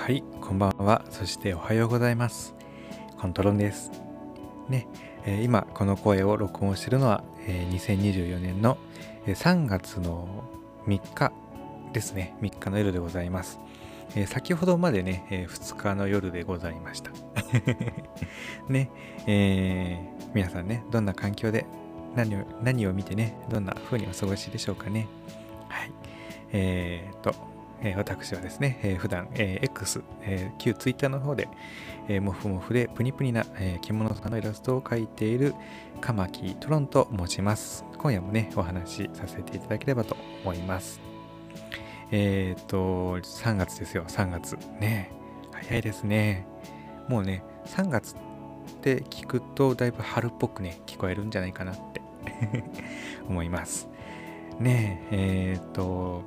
はい、こんばんは。そしておはようございます。コントロンです。ね、えー今この声を録音しているのは、えー2024年のえ3月の3日ですね。3日の夜でございます。えー先ほどまでね、え2日の夜でございました。ね、えー皆さんね、どんな環境で何を何を見てね、どんな風にお過ごしでしょうかね。はい。えー、と、私はですね、普段、X、えー旧 Twitter の方で、えー、もふもふでプニプニな、着物さんのイラストを描いているカマキトロンと申します。今夜もね、お話しさせていただければと思います。えっ、と、3月ですよ、3月。ね早いですね。もうね、3月って聞くとだいぶ春っぽくね、聞こえるんじゃないかなって 思います。ねえ、えっ、と、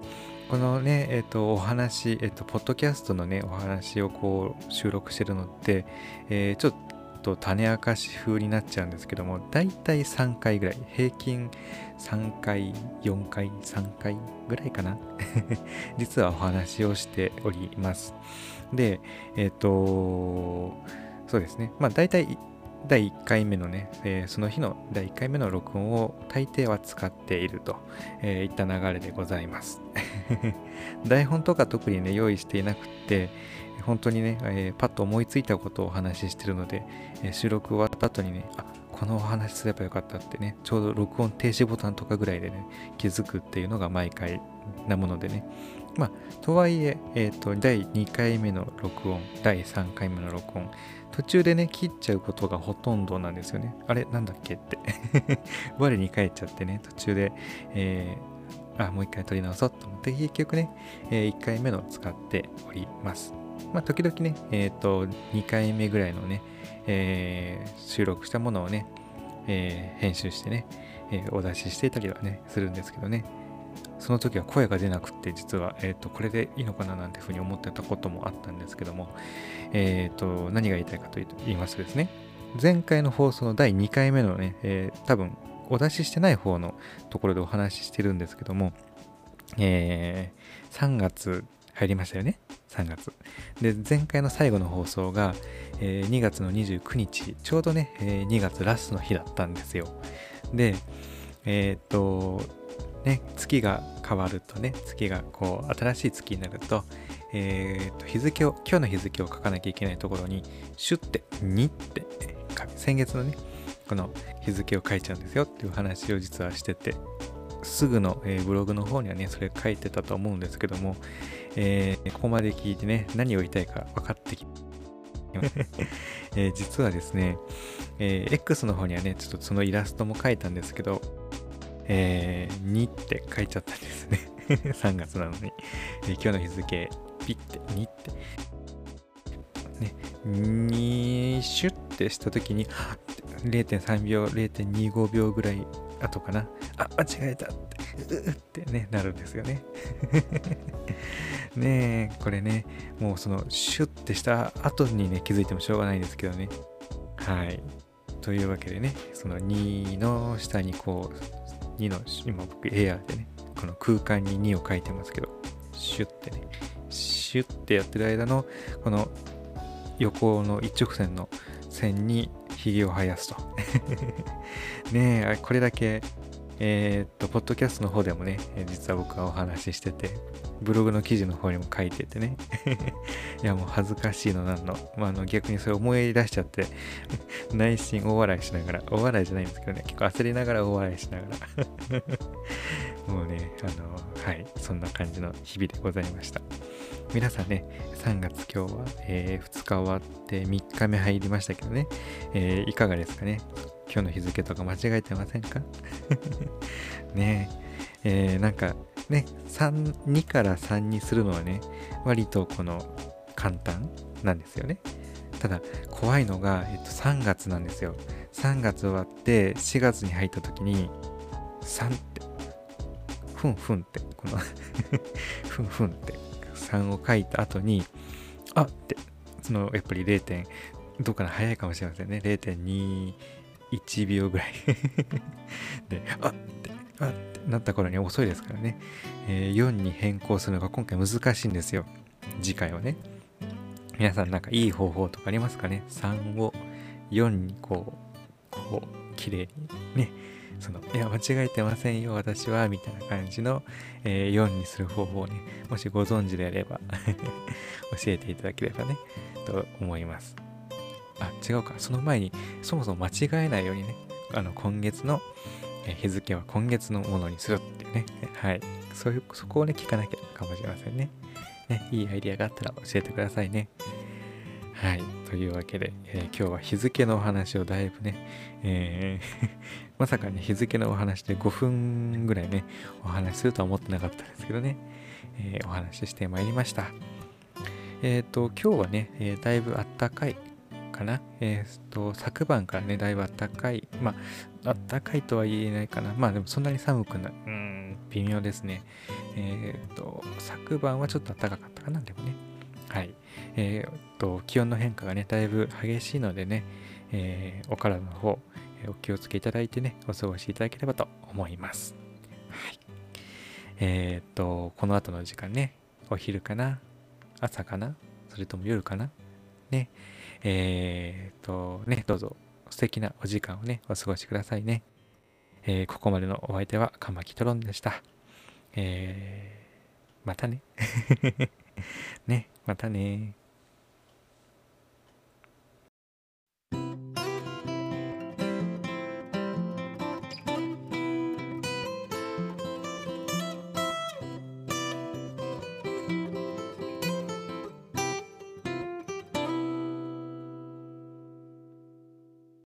このね、えっ、と、お話、えっ、と、ポッドキャストのね、お話をこう、収録してるのって、えーちょっと種明かし風になっちゃうんですけども、だいたい3回ぐらい、平均3回、4回、3回ぐらいかな。実はお話をしております。で、えっ、と、そうですね。まあ、大体、第1回目のね、えーその日の第1回目の録音を大抵は使っていると、えーいった流れでございます。台本とか特にね、用意していなくって、本当にね、えーパッと思いついたことをお話ししてるので、えー収録終わった後にね、あこのお話すればよかったってね、ちょうど録音停止ボタンとかぐらいでね、気づくっていうのが毎回なものでね。まあ、とはいえ、えっ、と、第2回目の録音、第3回目の録音、途中でね、切っちゃうことがほとんどなんですよね。あれ、なんだっけって。我に返っちゃってね、途中で、えーあ、もう一回撮り直そうと思って、結局ね、え1回目の使っております。まあ、時々ね、えっ、と、2回目ぐらいのね、えー収録したものをね、えー編集してね、えお出ししていたりはね、するんですけどね、その時は声が出なくって、実は、えっ、と、これでいいのかななんてふうに思ってたこともあったんですけども、えっ、と、何が言いたいかと言いますとですね、前回の放送の第2回目のね、えー多分、お出ししてない方のところでお話ししてるんですけども、えー3月入りましたよね？3月。で、前回の最後の放送が、えー2月の29日、ちょうどね、えー2月ラストの日だったんですよ。で、えーっと、ね、月が変わるとね、月がこう、新しい月になると、えーと、日付を、今日の日付を書かなきゃいけないところに、シュッて、にって、先月のね、この日付を書いちゃうんですよっていう話を実はしてて、すぐの、えーブログの方にはね、それ書いてたと思うんですけども、えーここまで聞いてね、何を言いたいか分かってき えー実はですね、えー X の方にはね、ちょっとそのイラストも書いたんですけど、えー、2って書いちゃったんですね。3月なのに。え今日の日付、ピッて、2って。ね、2シュッてした時に、0.3秒、0.25秒ぐらい後かな。あ、間違えたって、ううってね、なるんですよね。ねえ、これね、もうそのシュッてした後にね、気づいてもしょうがないんですけどね。はい。というわけでね、その2の下にこう、2の、今僕エアーでね、この空間に2を書いてますけど、シュッてね、シュッてやってる間の、この横の一直線の線にひげを生やすと。ねえ、これだけ、えーっと、ポッドキャストの方でもね、実は僕はお話ししてて、ブログの記事の方にも書いててね。いや、もう恥ずかしいのなんの。まあ、あの逆にそれ思い出しちゃって、内心大笑いしながら、大笑いじゃないんですけどね、結構焦りながら大笑いしながら。もうね、あの、はい、そんな感じの日々でございました。皆さんね、3月今日は、え2日終わって3日目入りましたけどね、えーいかがですかね？今日の日付とか間違えてませんか？ねえ。えーなんかね3 2から3にするのはね割とこの簡単なんですよね。ただ怖いのが、えっと、3月なんですよ。3月終わって4月に入った時に3ってふんふんってこの ふんふんって3を書いた後にあってそのやっぱり 0. 点どうかな早いかもしれませんね。0.2 1秒ぐらい。であってあってなった頃に遅いですからね、えー4に変更するのが今回難しいんですよ。次回はね。皆さんなんかいい方法とかありますかね ?3 を4にこう、こう、綺麗にね、その、いや、間違えてませんよ、私は、みたいな感じの、えー、4にする方法をね、もしご存知であれば 教えていただければね、と思います。あ、違うか。その前に、そもそも間違えないようにね、あの、今月の日付は今月のものにするっていうね、はい。そういう、そこをね、聞かなきゃかもしれませんね。ね、いいアイディアがあったら教えてくださいね。はい。というわけで、えー、今日は日付のお話をだいぶね、えー まさかね、日付のお話で5分ぐらいね、お話しするとは思ってなかったですけどね、えー、お話ししてまいりました。えっ、ー、と、今日はね、えだいぶあったかいかな。えっ、と、昨晩からね、だいぶあったかい。まあ、あったかいとは言えないかな。まあでもそんなに寒くない。うん、微妙ですね。えっ、と、昨晩はちょっと暖かかったかな、でもね。はい。えっ、と、気温の変化がね、だいぶ激しいのでね、えお体の方、お気をつけいただいてね、お過ごしいただければと思います。はい。えっ、と、この後の時間ね、お昼かな朝かなそれとも夜かなね。えっ、と、ね、どうぞ素敵なお時間をね、お過ごしくださいね。えー、ここまでのお相手はカマキトロンでした。えー、またね。ね、またね